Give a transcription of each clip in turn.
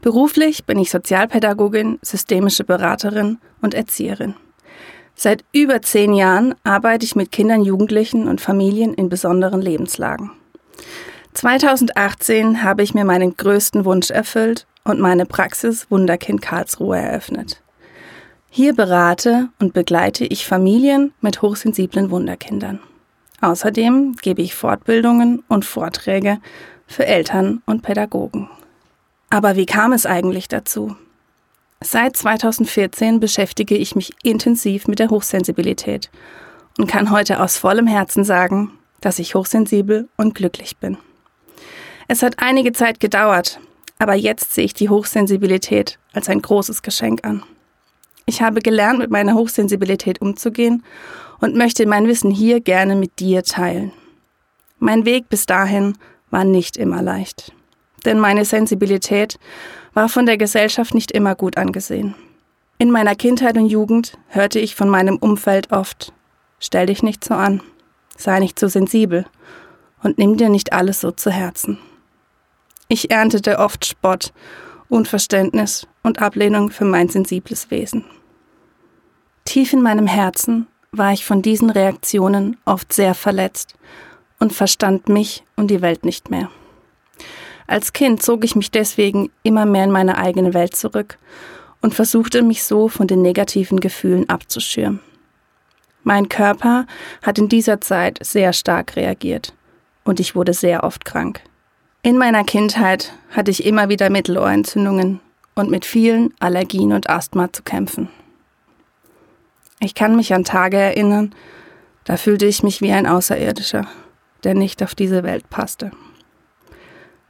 Beruflich bin ich Sozialpädagogin, systemische Beraterin und Erzieherin. Seit über zehn Jahren arbeite ich mit Kindern, Jugendlichen und Familien in besonderen Lebenslagen. 2018 habe ich mir meinen größten Wunsch erfüllt und meine Praxis Wunderkind Karlsruhe eröffnet. Hier berate und begleite ich Familien mit hochsensiblen Wunderkindern. Außerdem gebe ich Fortbildungen und Vorträge für Eltern und Pädagogen. Aber wie kam es eigentlich dazu? Seit 2014 beschäftige ich mich intensiv mit der Hochsensibilität und kann heute aus vollem Herzen sagen, dass ich hochsensibel und glücklich bin. Es hat einige Zeit gedauert, aber jetzt sehe ich die Hochsensibilität als ein großes Geschenk an. Ich habe gelernt, mit meiner Hochsensibilität umzugehen und möchte mein Wissen hier gerne mit dir teilen. Mein Weg bis dahin war nicht immer leicht denn meine Sensibilität war von der Gesellschaft nicht immer gut angesehen. In meiner Kindheit und Jugend hörte ich von meinem Umfeld oft, stell dich nicht so an, sei nicht so sensibel und nimm dir nicht alles so zu Herzen. Ich erntete oft Spott, Unverständnis und Ablehnung für mein sensibles Wesen. Tief in meinem Herzen war ich von diesen Reaktionen oft sehr verletzt und verstand mich und die Welt nicht mehr. Als Kind zog ich mich deswegen immer mehr in meine eigene Welt zurück und versuchte mich so von den negativen Gefühlen abzuschirmen. Mein Körper hat in dieser Zeit sehr stark reagiert und ich wurde sehr oft krank. In meiner Kindheit hatte ich immer wieder Mittelohrentzündungen und mit vielen Allergien und Asthma zu kämpfen. Ich kann mich an Tage erinnern, da fühlte ich mich wie ein Außerirdischer, der nicht auf diese Welt passte.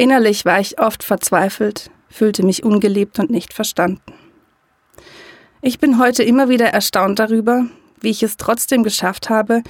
Innerlich war ich oft verzweifelt, fühlte mich ungeliebt und nicht verstanden. Ich bin heute immer wieder erstaunt darüber, wie ich es trotzdem geschafft habe,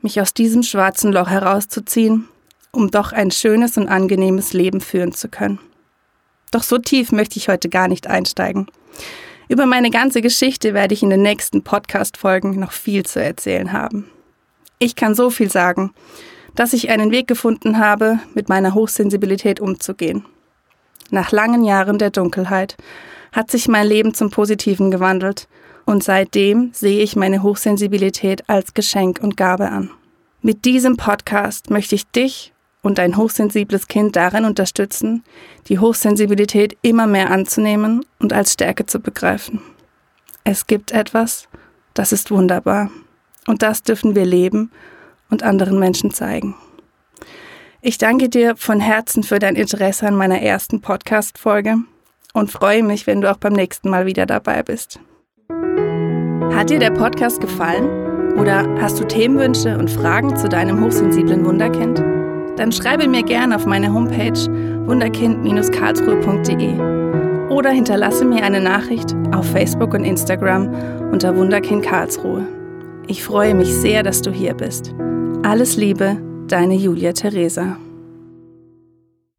mich aus diesem schwarzen Loch herauszuziehen, um doch ein schönes und angenehmes Leben führen zu können. Doch so tief möchte ich heute gar nicht einsteigen. Über meine ganze Geschichte werde ich in den nächsten Podcast-Folgen noch viel zu erzählen haben. Ich kann so viel sagen dass ich einen Weg gefunden habe, mit meiner Hochsensibilität umzugehen. Nach langen Jahren der Dunkelheit hat sich mein Leben zum Positiven gewandelt und seitdem sehe ich meine Hochsensibilität als Geschenk und Gabe an. Mit diesem Podcast möchte ich dich und dein hochsensibles Kind darin unterstützen, die Hochsensibilität immer mehr anzunehmen und als Stärke zu begreifen. Es gibt etwas, das ist wunderbar und das dürfen wir leben und anderen Menschen zeigen. Ich danke dir von Herzen für dein Interesse an meiner ersten Podcast-Folge und freue mich, wenn du auch beim nächsten Mal wieder dabei bist. Hat dir der Podcast gefallen? Oder hast du Themenwünsche und Fragen zu deinem hochsensiblen Wunderkind? Dann schreibe mir gerne auf meine Homepage wunderkind-karlsruhe.de oder hinterlasse mir eine Nachricht auf Facebook und Instagram unter Wunderkind Karlsruhe. Ich freue mich sehr, dass du hier bist. Alles Liebe, deine Julia Theresa.